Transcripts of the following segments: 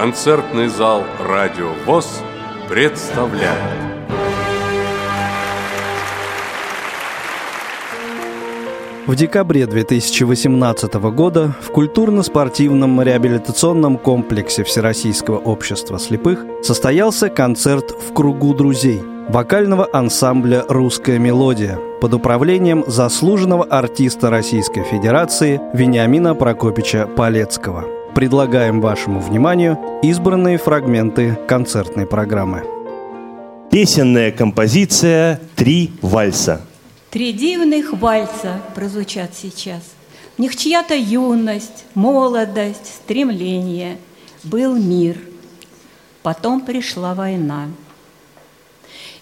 Концертный зал «Радио ВОЗ» представляет В декабре 2018 года в культурно-спортивном реабилитационном комплексе Всероссийского общества слепых состоялся концерт «В кругу друзей» вокального ансамбля «Русская мелодия» под управлением заслуженного артиста Российской Федерации Вениамина Прокопича Полецкого. Предлагаем вашему вниманию избранные фрагменты концертной программы. Песенная композиция «Три вальса». Три дивных вальса прозвучат сейчас. В них чья-то юность, молодость, стремление. Был мир. Потом пришла война.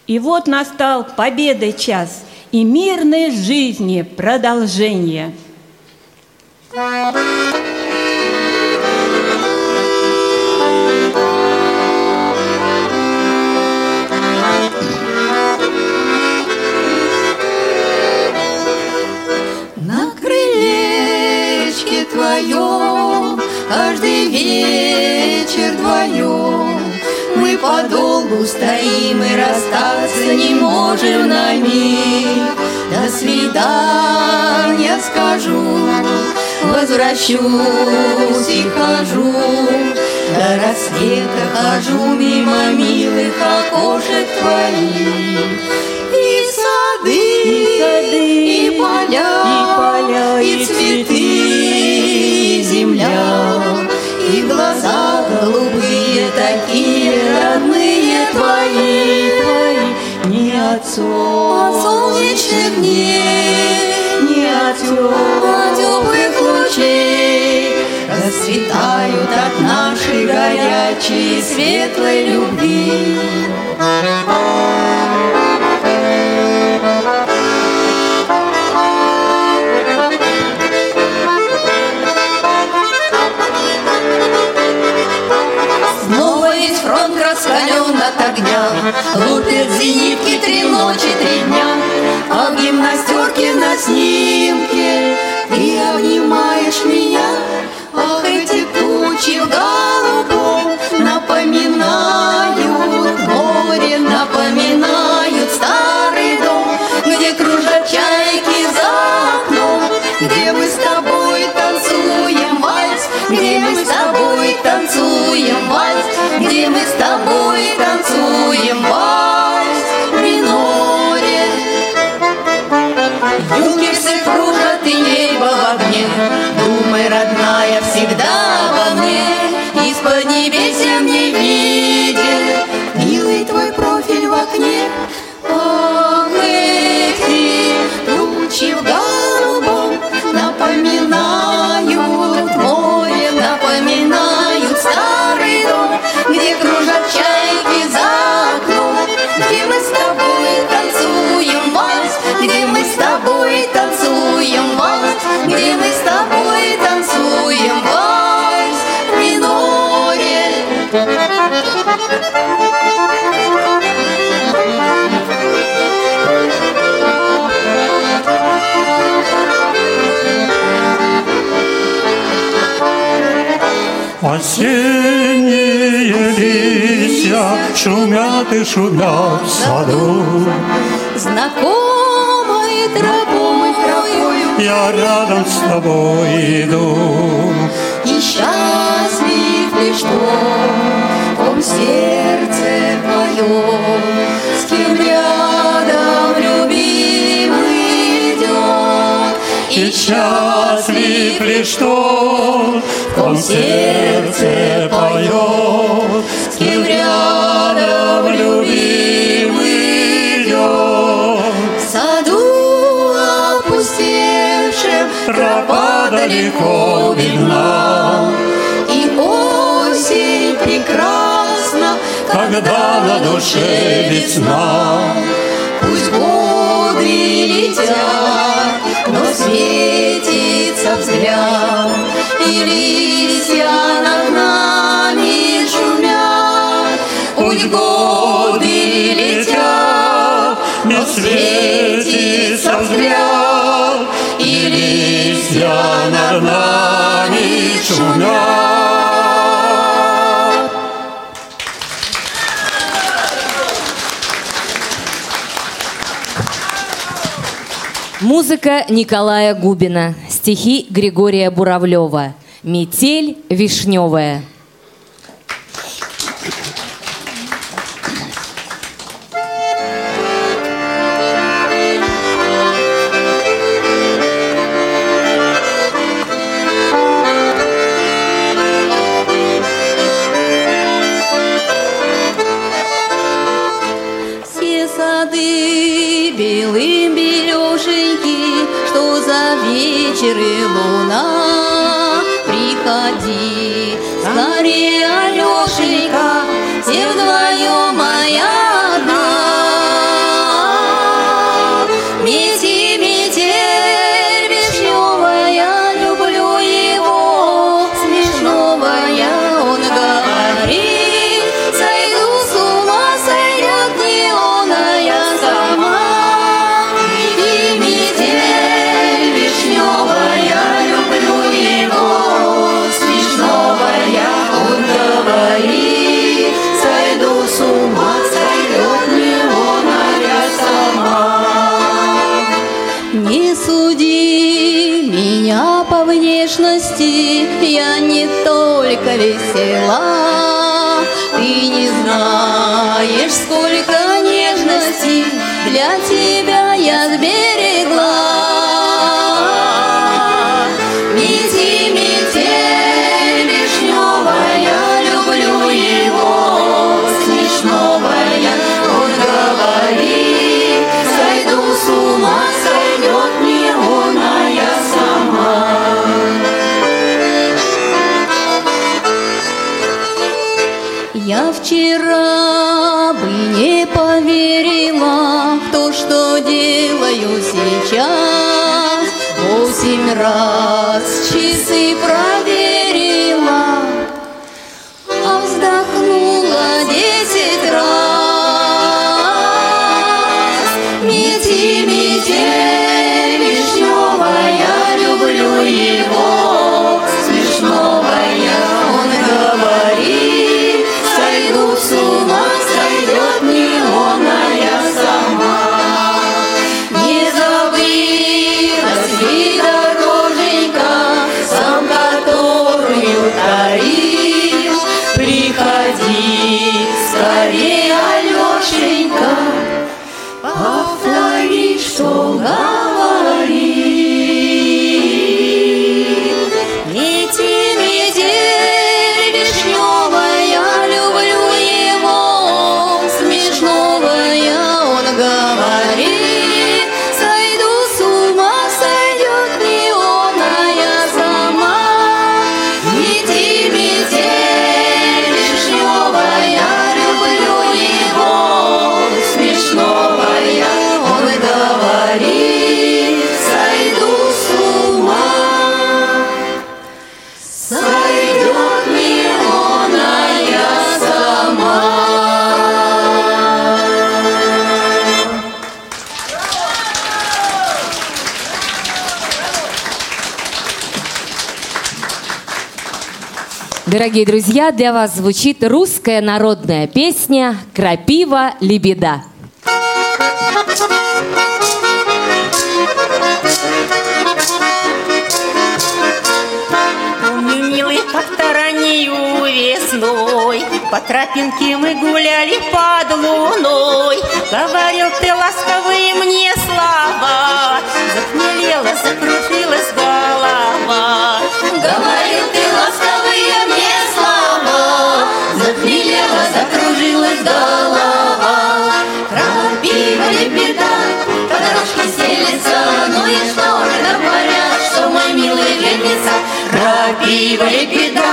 И вот настал победы час и мирной жизни продолжение. твоем, каждый вечер вдвоем. Мы подолгу стоим и расстаться не можем на миг. До свидания скажу, возвращусь и хожу. До рассвета хожу мимо милых окошек твоих. Не от, солнечных дней, не от теплых лучей, Расцветают от нашей горячей светлой любви. Лупят зенитки три ночи, три дня А в гимнастерке на снимке. Ты обнимаешь меня Ах, эти тучи в голубом Напоминают. Море, напоминают старый дом Где кружат чайки за окном. Где мы с тобой танцуем вальс Где мы с тобой танцуем вальс. Где мы с тобой танцуем вальс в миноре. Юнкерсы кружат и небо в огне, Думай, родная, всегда Осенние листья шумят и шумят в саду. Знакомой тропою Я рядом с тобой иду. И счастлив лишь тот, ком сердце твое, С кем рядом любимый идет. И счастлив лишь тот, в ком сердце поет, С кем рядом любимый идет. В саду опустевшем тропа далеко видна. И осень прекрасна, Когда на душе весна, Пусть годы летят, но светится взгляд, И листья над нами шумят. Пусть годы летят, не светится взгляд, и листья над нами шумят. Музыка Николая Губина. Стихи Григория Буравлева. Метель вишневая. Внешности, я не только весела. Ты не знаешь, сколько нежности для тебя я сберегла. Ram. Дорогие друзья, для вас звучит русская народная песня «Крапива лебеда». Милый, как-то весной По тропинке мы гуляли под луной Говорил ты ласковые мне слова Захмелела, закружилась голова Говорил ты закружилась голова. Крапива лебеда, по дорожке стелется, Ну и что же говорят, что мой милый женится? Крапива лебеда,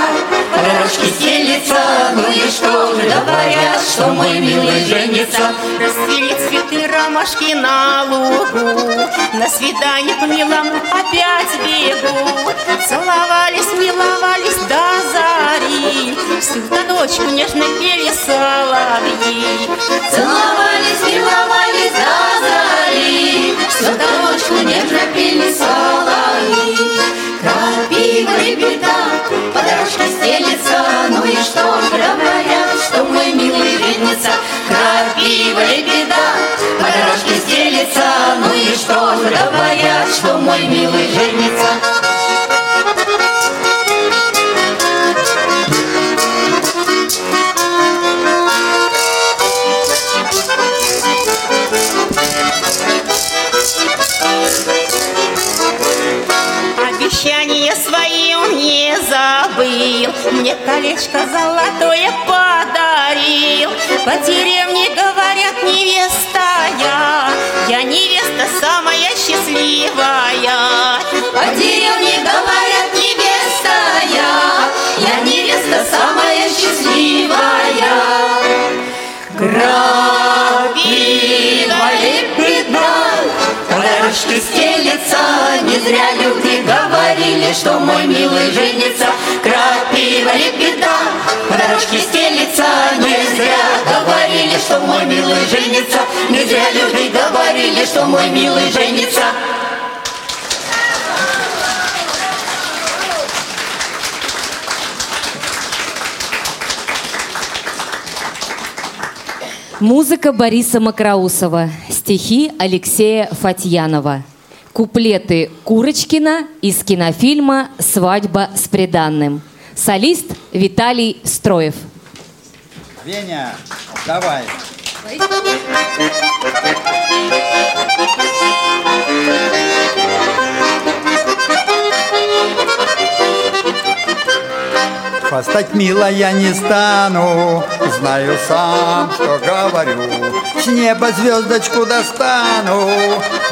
по дорожке стелется, Ну и что же говорят, что мой милый женится? Расцвели цветы ромашки на лугу На свидание к милому опять бегу Целовались, миловались до зари Всю до ночь нежно пели соловьи Целовались, миловались до зари, Всю до ночку нежно пели соловьи. Крапива лебеда, по дорожке стелется, Ну и что ж говорят, что мой милый женится? Крапива лебеда, по дорожке стелется Ну и что ж, говорят, что мой милый женится колечко золотое подарил. По деревне говорят невеста я Я невеста самая счастливая. По деревне говорят невеста я Я невеста самая счастливая. Крапива лепета По дорожке стелется Не зря люди говорили Что мой милый женится. Крапива лепета По дорожке стелется Не зря говорили Что мой милый женится. Не зря люди говорили Что мой милый женится. Музыка Бориса Макроусова, стихи Алексея Фатьянова. Куплеты Курочкина из кинофильма «Свадьба с приданным». Солист Виталий Строев. Веня, давай. Хвастать мило я не стану, знаю сам, что говорю. С неба звездочку достану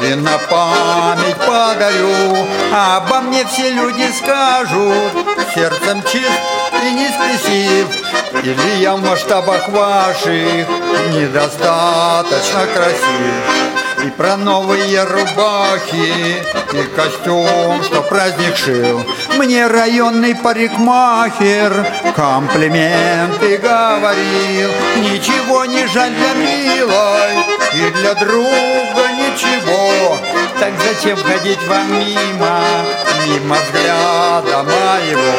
и на память подарю. Обо мне все люди скажут, сердцем чист и не спесив. Или я в масштабах ваших недостаточно красив. И про новые рубахи, и костюм, что праздник шил. Мне районный парикмахер комплименты говорил. Ничего не жаль для милой, и для друга ничего. Так зачем ходить вам мимо, мимо взгляда моего?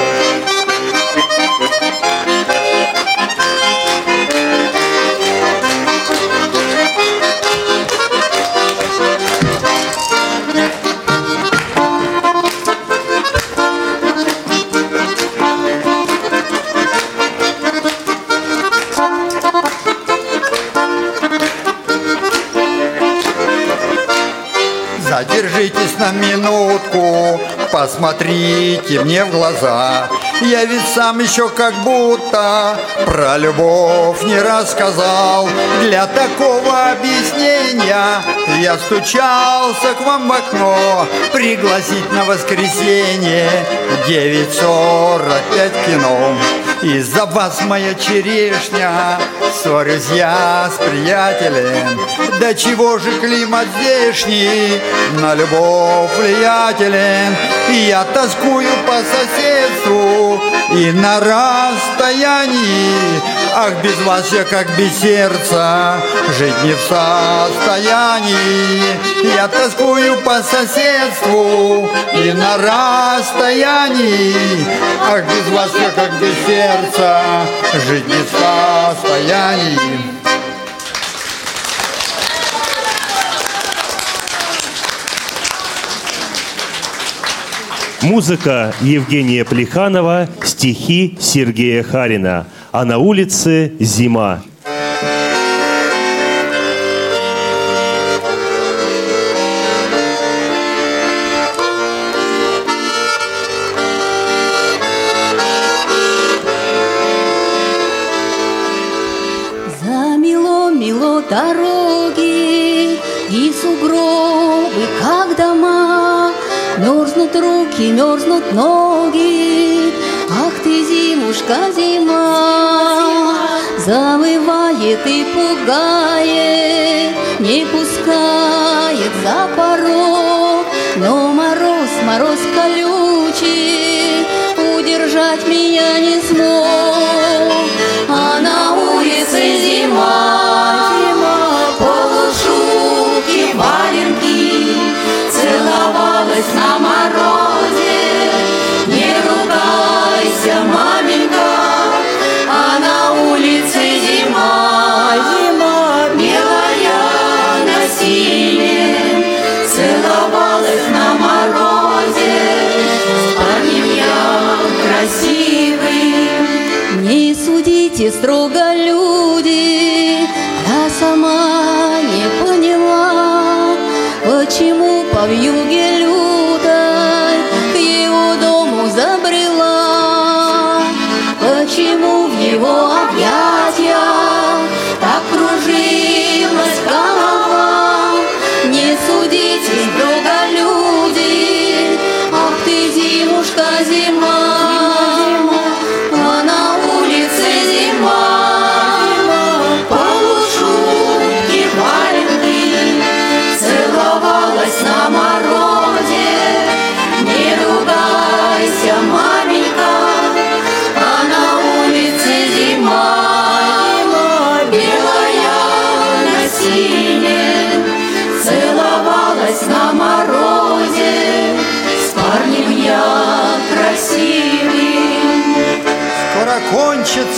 Задержитесь на минутку, посмотрите мне в глаза. Я ведь сам еще как будто про любовь не рассказал. Для такого объяснения я стучался к вам в окно. Пригласить на воскресенье 9.45 кино. Из-за вас моя черешня Ссорюсь я с приятелем. Да чего же климат здешний На любовь влиятелен? Я тоскую по соседству И на расстоянии. Ах, без вас я как без сердца Жить не в состоянии. Я тоскую по соседству И на расстоянии. Ах, без вас я как без сердца Жить не в состоянии Музыка Евгения Плеханова, стихи Сергея Харина. А на улице зима. Руки, мерзнут ноги, ах ты, зимушка, зима. Завывает и пугает, не пускает за порог. Но мороз, мороз колючий, удержать меня не смог.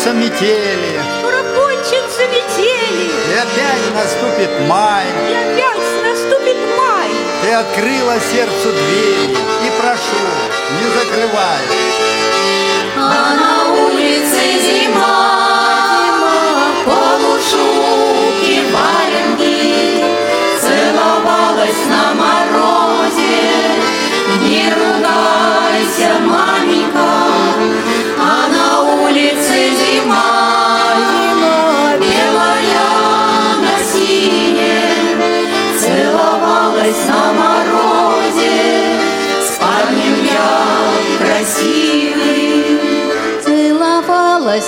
Кончатся метели, Скоро кончатся метели, и опять наступит май. и опять наступит май. Ты открыла сердцу двери, и прошу, не закрывай. А на улице зима, полушубки валенки, целовалась на морозе. Не ругайся,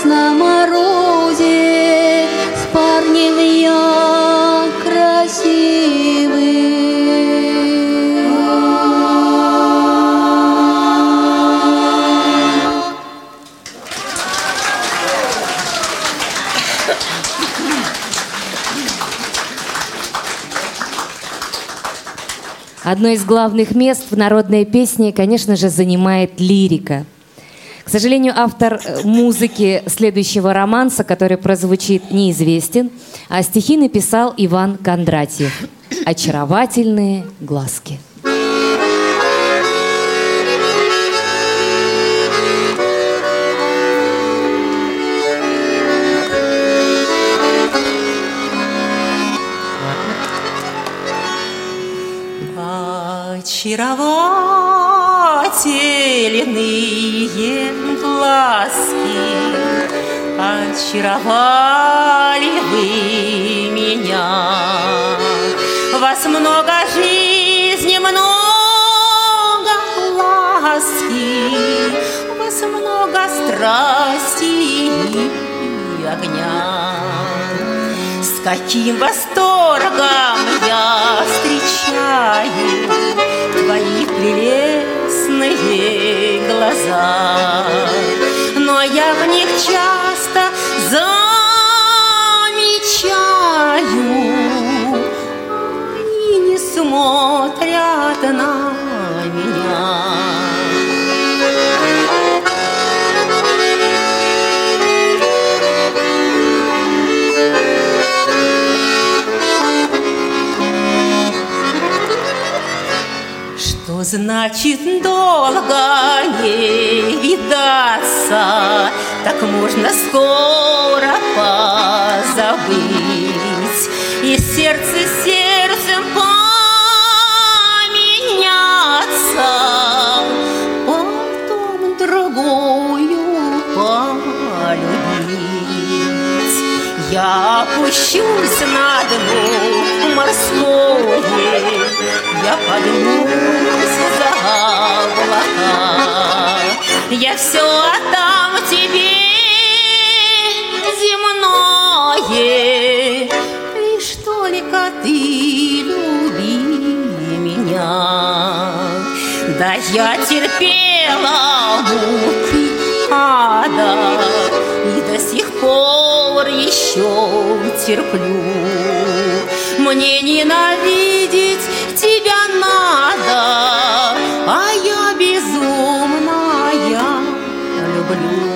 целовалась на морозе. С парнем я красивый. Одно из главных мест в народной песне, конечно же, занимает лирика. К сожалению, автор э, музыки следующего романса, который прозвучит, неизвестен, а стихи написал Иван Кондратьев. «Очаровательные глазки». Очаровательные Очаровали вы меня. Вас много жизни, много ласки. Вас много страсти и огня. С каким восторгом я встречаю Твои прелестные глаза. Но я в них часто смотрят на меня Что значит долго не видаться? Так можно скоро позабыть И сердце сердцем опущусь на дно морское Я поднимусь за облака. Я все отдам тебе земное. Лишь только ты люби меня. Да я терпела муки ада пор еще терплю. Мне ненавидеть тебя надо А я безумная люблю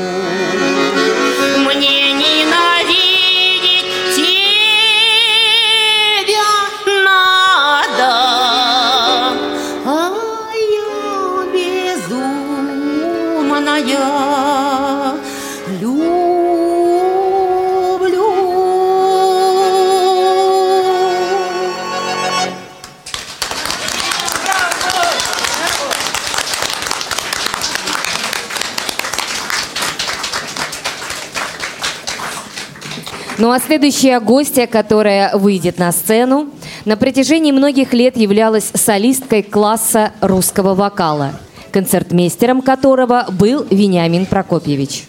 а следующая гостья, которая выйдет на сцену, на протяжении многих лет являлась солисткой класса русского вокала, концертмейстером которого был Вениамин Прокопьевич.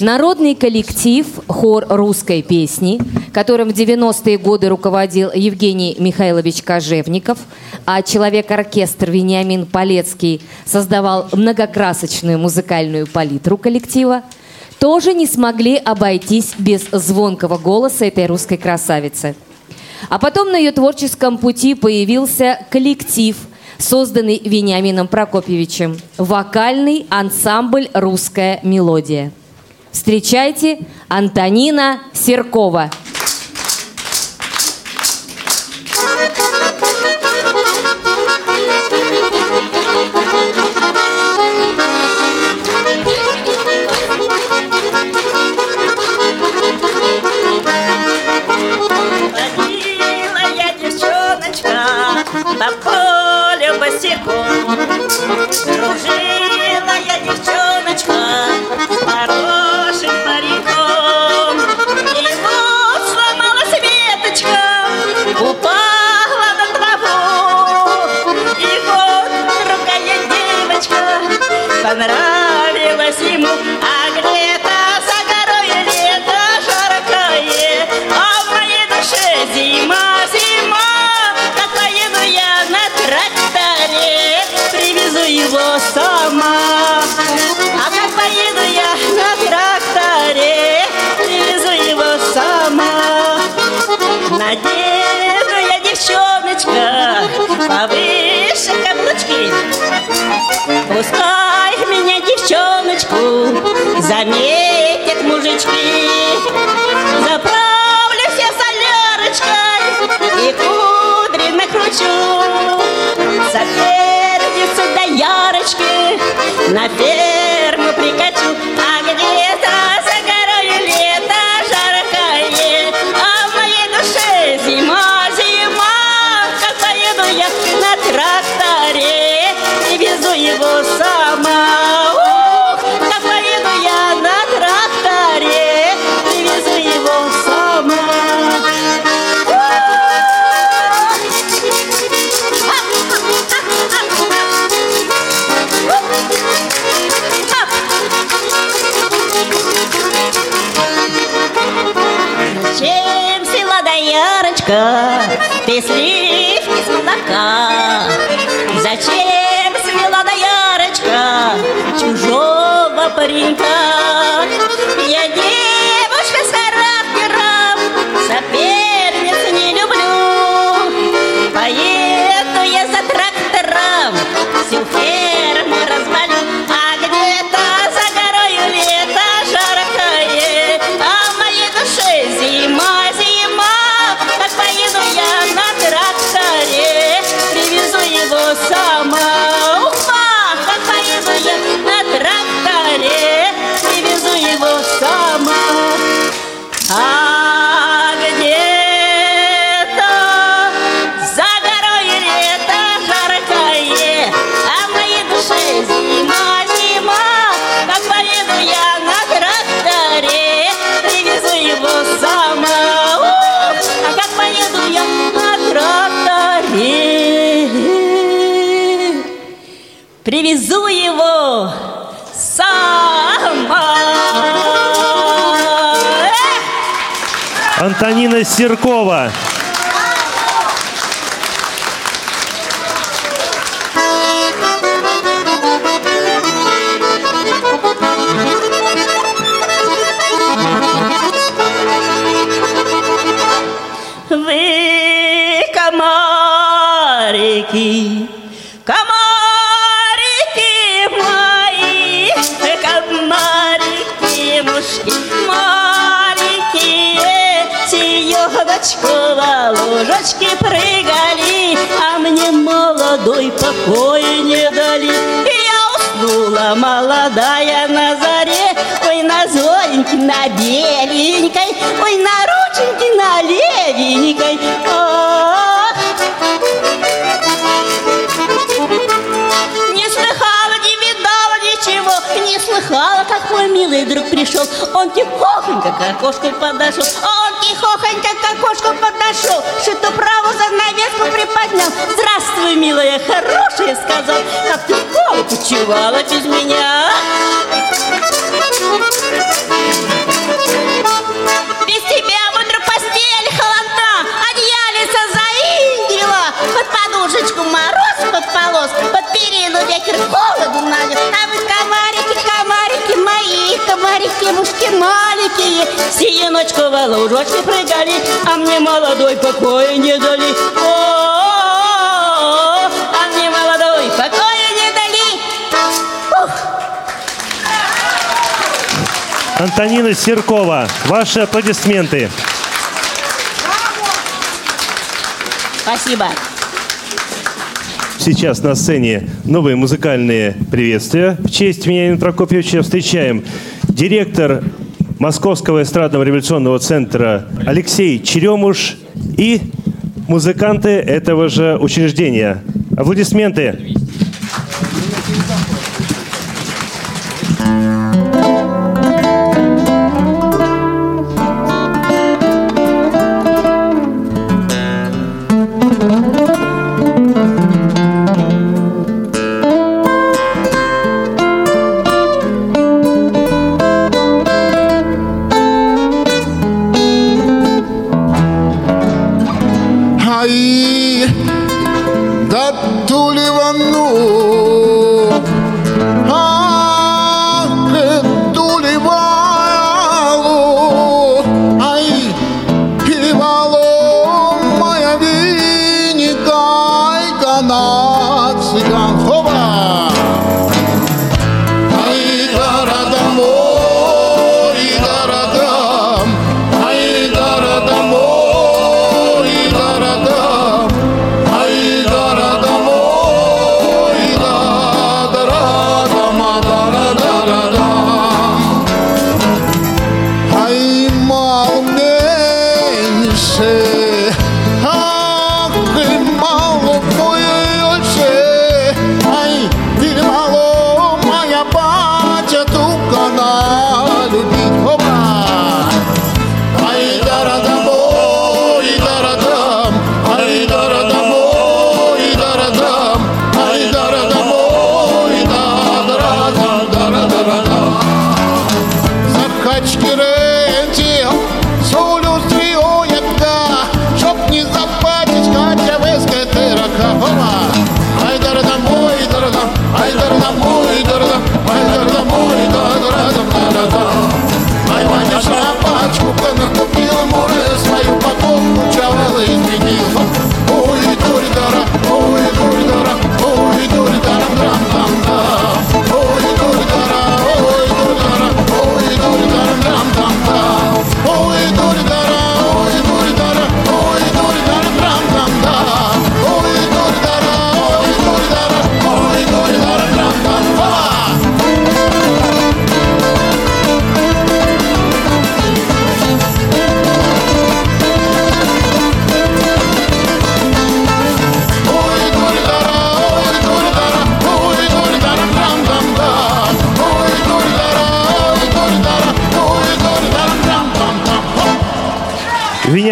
Народный коллектив «Хор русской песни», которым в 90-е годы руководил Евгений Михайлович Кожевников, а человек-оркестр Вениамин Полецкий создавал многокрасочную музыкальную палитру коллектива, тоже не смогли обойтись без звонкого голоса этой русской красавицы. А потом на ее творческом пути появился коллектив, созданный Вениамином Прокопьевичем, вокальный ансамбль «Русская мелодия». Встречайте Антонина Серкова. Босиком. Дружила девчоночка, хорошим париком. И вот сломалась веточка, упала на траву. И вот другая девочка понравилась повыше каблучки. Пускай меня, девчоночку, заметят мужички. Заправлюсь я солярочкой и кудри накручу. Соперницу до ярочки на ферму доярочка, ты сливки с молока? Зачем свела доярочка чужого паренька? Привезу его сама. Антонина Серкова. Прыгали, а мне молодой покой не дали. Я уснула молодая на заре Ой, на золеньке, на беленькой Ой, на рученьке, на левенькой милый друг пришел. Он тихохонько к окошку подошел. Он тихохонько к окошку подошел. Что-то право занавеску приподнял. Здравствуй, милая, хорошая, сказал. Как ты в школу почивала без меня Мушки маленькие в лужочке прыгали А мне молодой покоя не дали О, а мне молодой покоя не дали Ух! Антонина Серкова, ваши аплодисменты. Спасибо. Сейчас на сцене новые музыкальные приветствия. В честь Вениамина Прокопьевича встречаем директор Московского эстрадного революционного центра Алексей Черемуш и музыканты этого же учреждения. Аплодисменты.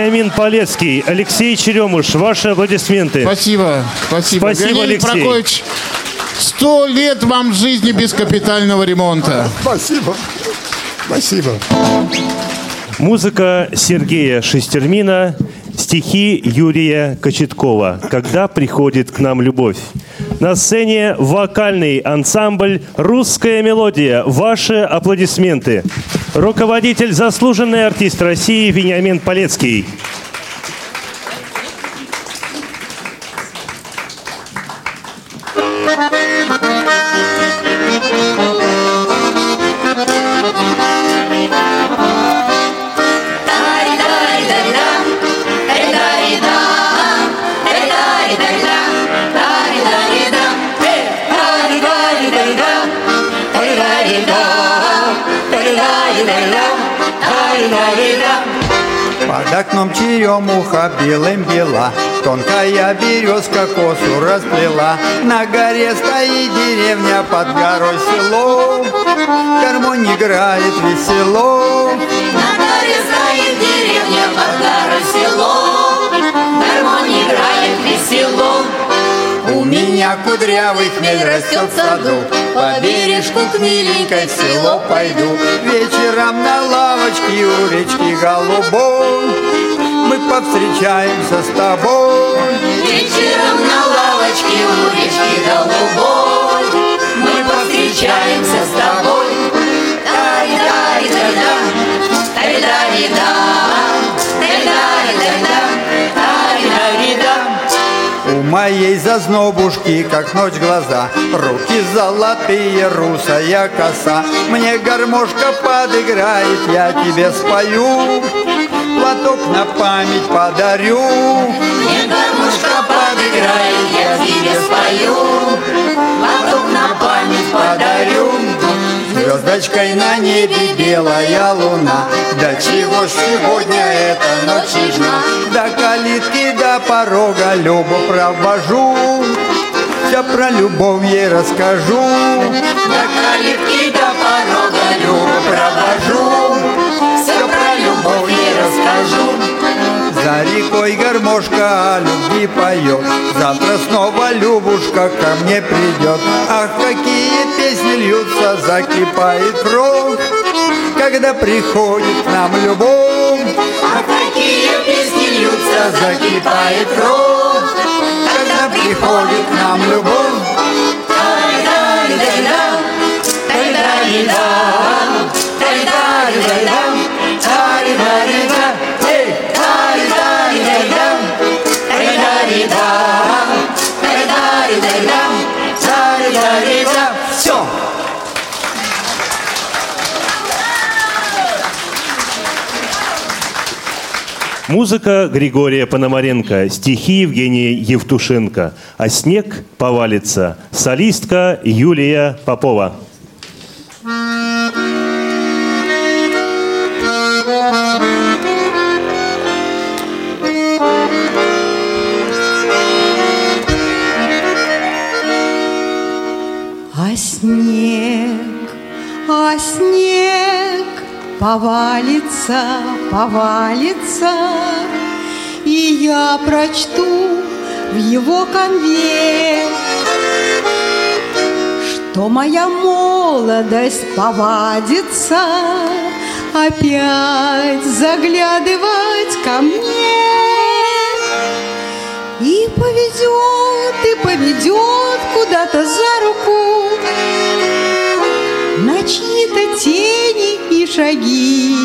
Вениамин Полецкий, Алексей Черемуш, ваши аплодисменты. Спасибо, спасибо. Спасибо, Алексей. Прокофьевич, сто лет вам жизни без капитального ремонта. Спасибо. Спасибо. Музыка Сергея Шестермина, стихи Юрия Кочеткова «Когда приходит к нам любовь». На сцене вокальный ансамбль «Русская мелодия». Ваши аплодисменты. Руководитель, заслуженный артист России Вениамин Полецкий. Под окном черемуха белым бела, Тонкая березка косу расплела. На горе стоит деревня, под горой село, Гармонь играет весело. На горе стоит деревня, под горой село, Гармонь играет весело. У меня кудрявый хмель растет в саду, По бережку к миленькой в село пойду. Вечером на лавочке у речки голубой Мы повстречаемся с тобой. Вечером на лавочке у речки голубой Мы повстречаемся с тобой. Моей зазнобушки, как ночь глаза, Руки золотые, русая коса. Мне гармошка подыграет, я тебе спою, Платок на память подарю. Мне гармошка подыграет, я тебе спою, Платок на память подарю. Звездочкой на небе белая луна. До чего ж сегодня эта ночь нежна До калитки, до порога Любу провожу. Все про любовь ей расскажу. До калитки, до порога Любу провожу, Все про любовь ей расскажу. За рекой гармошка о любви поет. Завтра снова Любушка ко мне придет. Ах, какие песни льются, закипает кровь Когда приходит к нам любовь. А какие песни льются, закипает кровь Когда приходит к нам любовь. Тай-дай-дай-да, тай-дай-да, Музыка Григория Пономаренко, стихи Евгения Евтушенко, а снег повалится. Солистка Юлия Попова. А снег, а снег повалится, повалится, И я прочту в его конве, Что моя молодость повадится Опять заглядывать ко мне. И поведет, и поведет куда-то за руку чьи-то тени и шаги.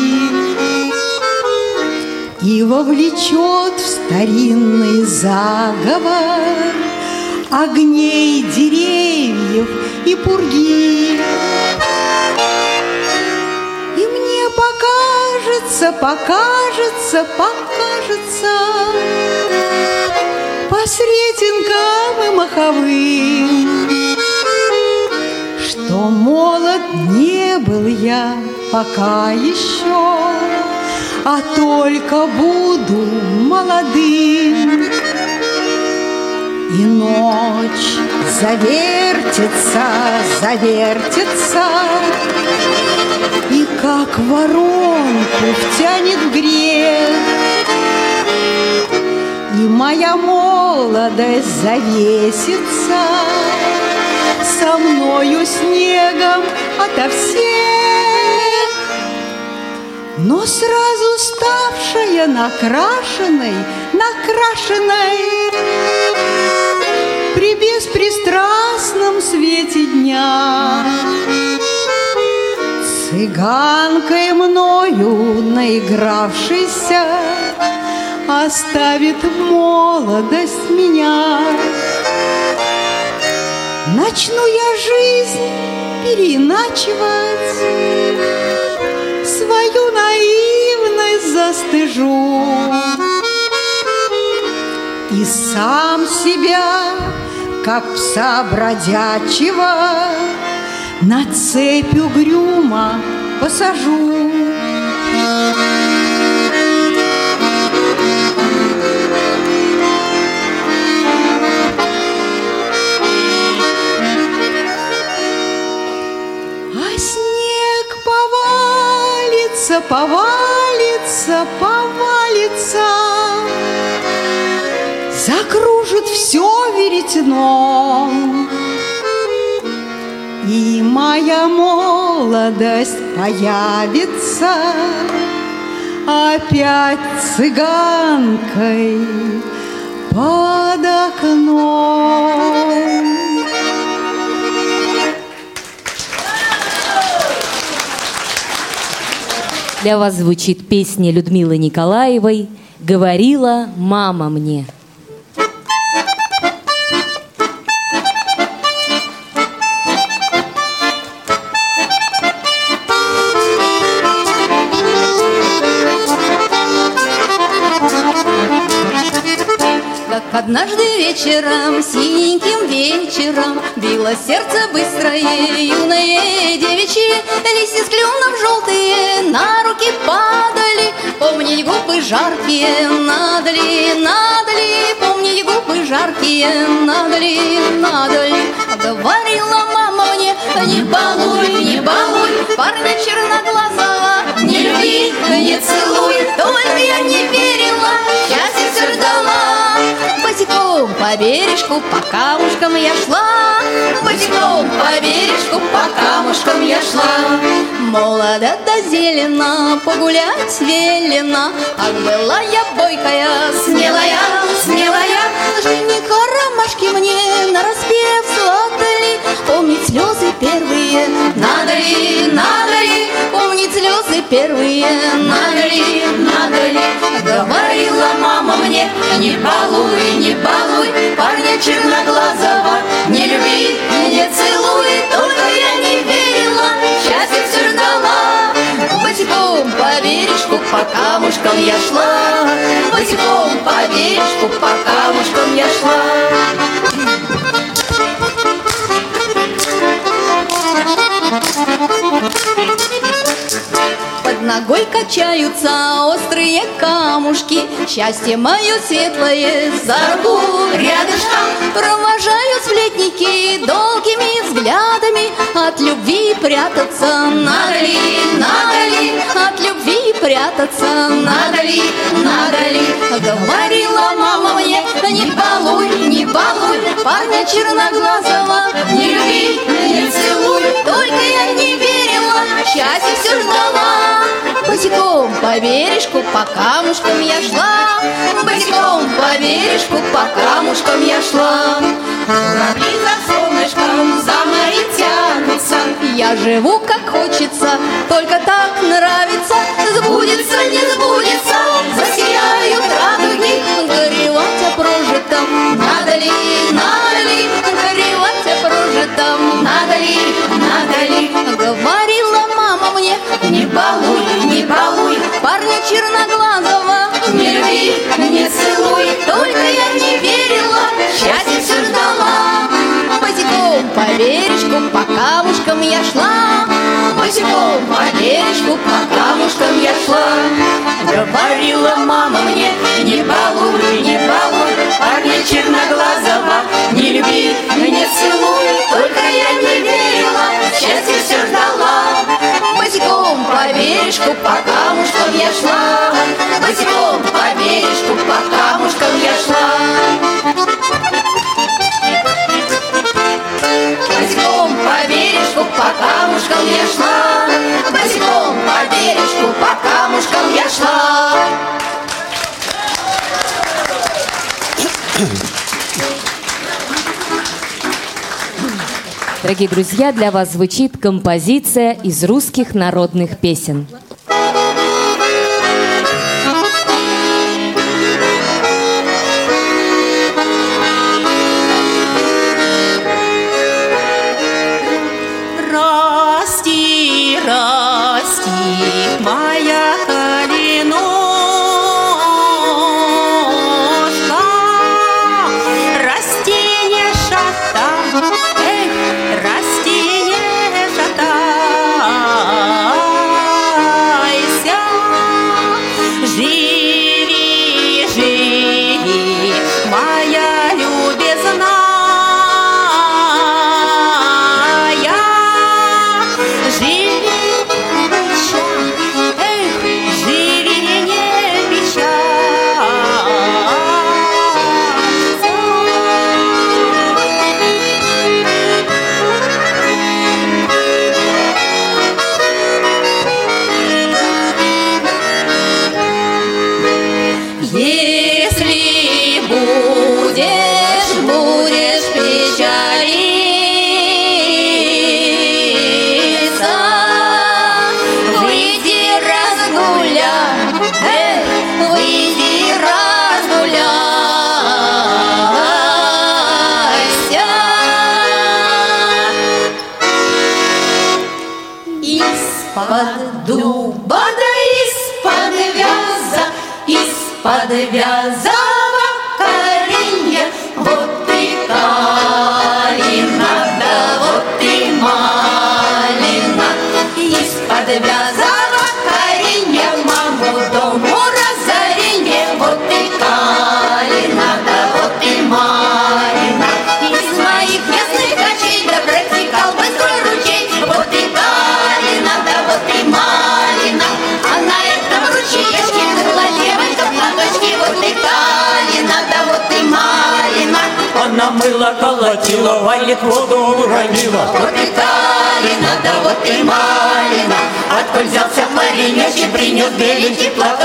И вовлечет в старинный заговор Огней деревьев и пурги. И мне покажется, покажется, покажется по сретенкам и маховым, Что молод не был я пока еще, А только буду молодым. И ночь завертится, завертится, И как воронку втянет грех, и моя молодость завесится Со мною снегом ото всех Но сразу ставшая накрашенной, накрашенной При беспристрастном свете дня Цыганкой мною наигравшейся Оставит молодость меня. Начну я жизнь переиначивать, Свою наивность застыжу. И сам себя, как пса бродячего, На цепь угрюмо посажу. Повалится, повалится, повалится, закружит все веретено. И моя молодость появится опять цыганкой под окном. Для вас звучит песня Людмилы Николаевой «Говорила мама мне». Однажды вечером, синеньким вечером Било сердце быстрое, юное девичье. Листья с клюнов желтые на руки падали Помнить губы жаркие, надо ли, надо ли Помнить губы жаркие, надо ли, надо ли Говорила мама мне, не балуй, не балуй Парня черноглазого, не люби, не целуй Только я не верила, счастье все ждала Босиком по бережку, по камушкам я шла. Босиком по бережку, по камушкам я шла. Молода да зелена, погулять велена Ах, была я бойкая, смелая, смелая. Жениха ромашки мне на распев сватали Помнить слезы первые, надо ли, надо ли? Помнить слезы первые, Говорила мама мне, не балуй, не балуй Парня черноглазого, не люби, не целуй Только я не верила, счастье все ждала Босиком по бережку, по камушкам я шла. Босиком по бережку, по камушкам я шла ногой качаются острые камушки. Счастье мое светлое за руку рядышком. Провожаю сплетники долгими взглядами. От любви прятаться надо ли, надо ли? От любви прятаться надо ли, надо ли? Говорила мама мне, не балуй, не балуй Парня черноглазого. Не люби, не целуй Только я не верила, счастье все ждала. Босиком по бережку, по камушкам я шла. Босиком по бережку, по камушкам я шла. Корабли за солнышком, за море тянутся. Я живу как хочется, только так нравится. Сбудется, не сбудется, засияют радуги. Горевать о прожитом, надо ли, надо ли? Горевать о прожитом, надо ли, надо ли? Не балуй, не балуй. Парня черноглазого, не люби, не целуй. Только я не верила, счастье все ждала Босиком по бережку, по камушкам я шла. Босиком по бережку, по камушкам я шла. Говорила мама мне, не балуй, не балуй Парня черноглазого, не люби, не целуй. Только я не верила, счастье все ждала Босиком по бережку, по камушкам я шла. Босиком по бережку, по камушкам я шла. Босиком по бережку, по камушкам я шла. Босиком по бережку, по камушкам я шла Дорогие друзья, для вас звучит композиция из русских народных песен. Расти, расти,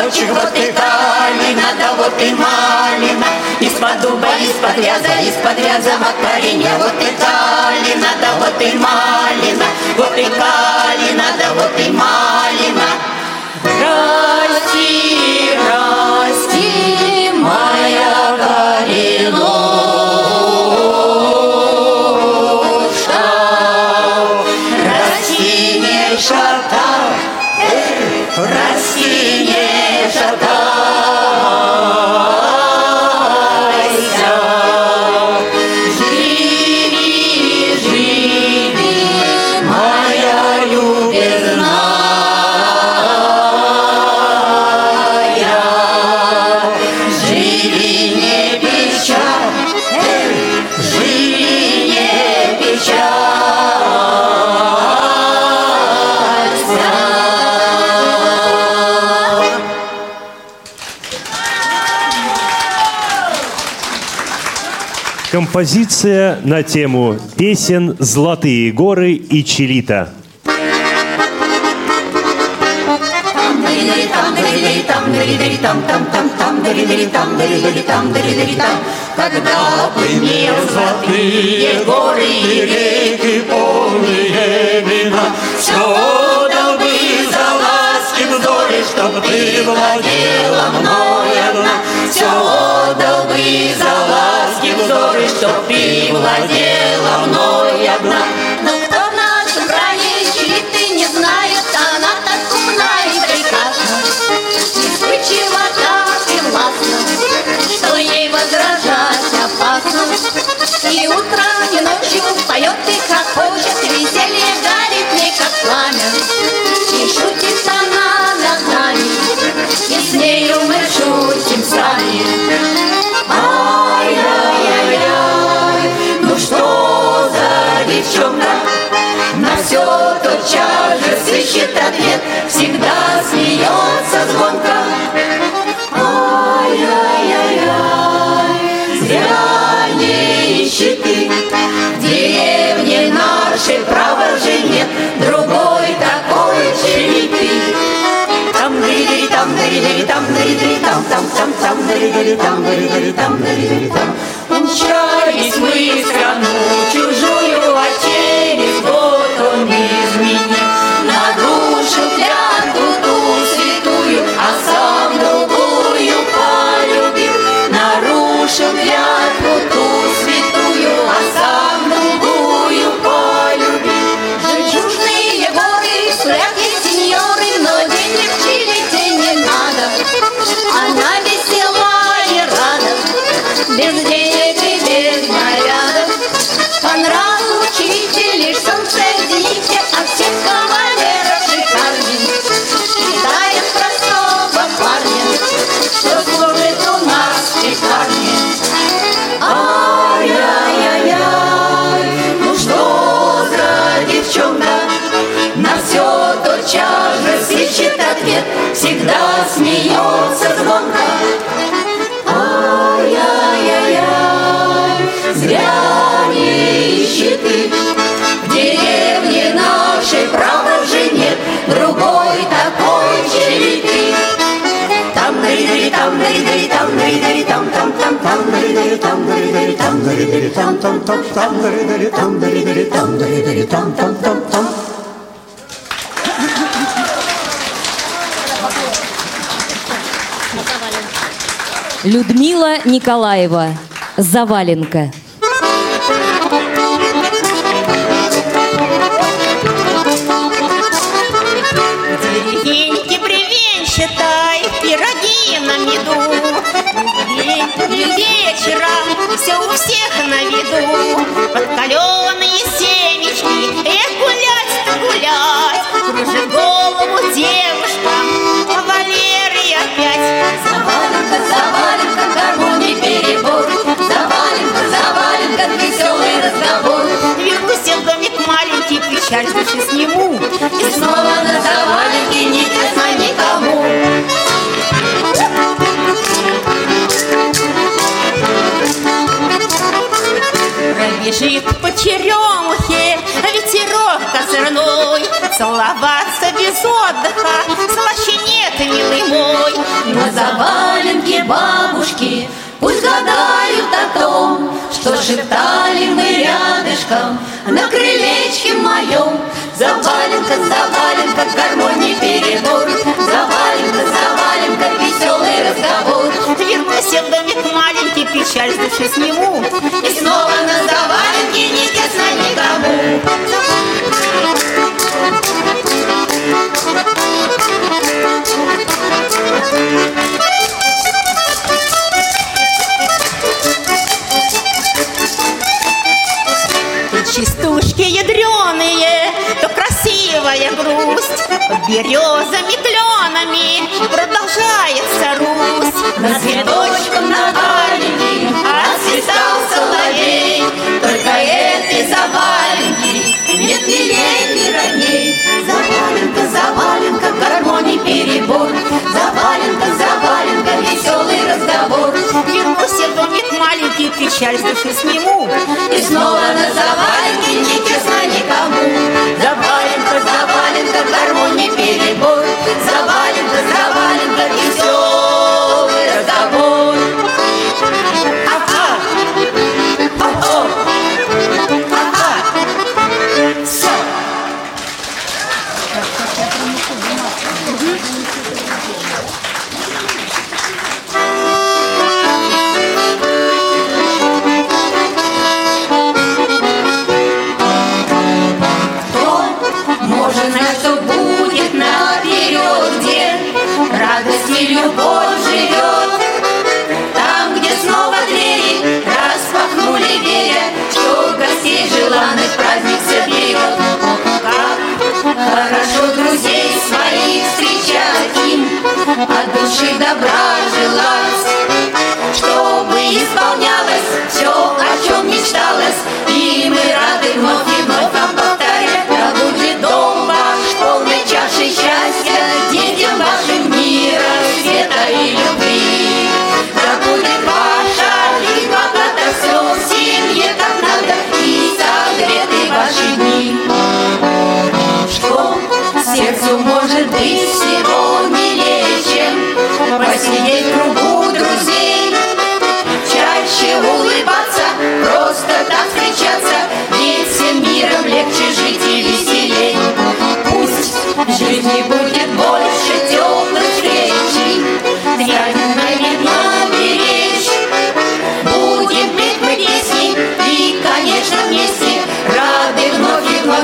платочек. Вот и калина, да вот и малина. Из-под дуба, из-под вяза, из-под вяза паренья. Вот и калина, да вот и малина. Вот и калина, да вот и малина. Расти, Композиция на тему песен «Золотые горы» и «Челита». Когда пыльнее золотые горы и реки полные вина, все дал бы за ласки вздоры, чтоб ты владела ты владела мной одна. Но кто в нашем крае читы не знает, она так умна и прекрасна. Вспыльчива так и властна, что ей возражать опасно. И утром, и ночью поет и хохочет, веселье горит в ней, как пламя. Сыщет ответ, всегда смеется звонко. Ай-яй-яй-яй, зря не ищи ты в деревне нашей, право же нет другой такой челиты. Там дыри там дыри там дыри там там там там дыри там дыри там дыри там. Всегда смеется звонко. Ай-яй-яй-яй, зря не ищи ты в деревне нашей, право же нет другой такой челиты. Там дыри там дыри там дыри там там там там дыри там дыри там дыри там там там там дыри там дыри там дыри там там там там. Людмила Николаева. Заваленка. Деревеньки привет, считай, пироги на меду. День вечером все у всех на виду. Подкаленные семечки, эх, гулять-то гулять, кружит голову девушка опять. Заваленка, заваленка, гармоний перебор. Заваленка, заваленка, веселый разговор. Вернусь я домик маленький, печаль души. И снова на заваленке не тесно. Пробежит по черемухе ветерок козырной, Целоваться без отдыха, слаще нет ответ, милый мой, На заваленке бабушки Пусть гадают о том, что шептали мы рядышком На крылечке моем. Заваленка, заваленка, гармонии перебор, Заваленка, заваленка, веселый разговор. Вернусь я в домик маленький, печаль с души сниму, И снова на заваленке не тесно никому. Чистушки ядреные, то красивая грусть. Березами, кленами продолжается Русь. На цветочком на алене отсвистал соловей. Только этой заваленки нет милей прибор. Заваленка, заваленка, веселый разговор. Клянусь, я домик маленький, печаль с души сниму. И снова на заваленке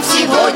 всего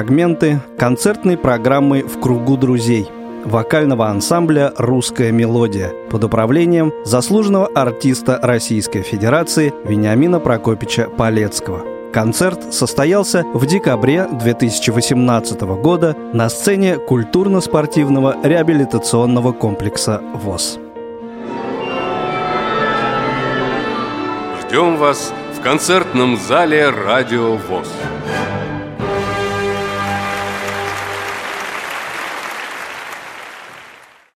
фрагменты концертной программы «В кругу друзей» вокального ансамбля «Русская мелодия» под управлением заслуженного артиста Российской Федерации Вениамина Прокопича Полецкого. Концерт состоялся в декабре 2018 года на сцене культурно-спортивного реабилитационного комплекса ВОЗ. Ждем вас в концертном зале «Радио ВОЗ».